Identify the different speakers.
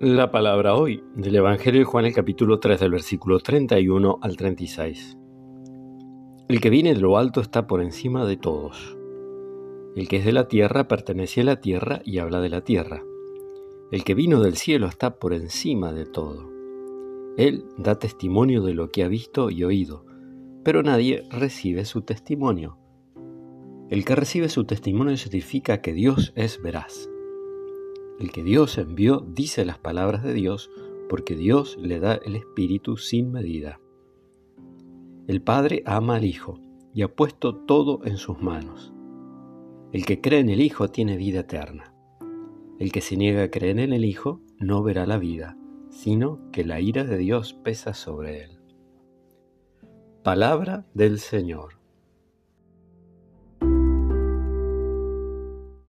Speaker 1: La palabra hoy del Evangelio de Juan el capítulo 3 del versículo 31 al 36. El que viene de lo alto está por encima de todos. El que es de la tierra pertenece a la tierra y habla de la tierra. El que vino del cielo está por encima de todo. Él da testimonio de lo que ha visto y oído, pero nadie recibe su testimonio. El que recibe su testimonio certifica que Dios es veraz. El que Dios envió dice las palabras de Dios porque Dios le da el Espíritu sin medida. El Padre ama al Hijo y ha puesto todo en sus manos. El que cree en el Hijo tiene vida eterna. El que se niega a creer en el Hijo no verá la vida, sino que la ira de Dios pesa sobre él. Palabra del Señor.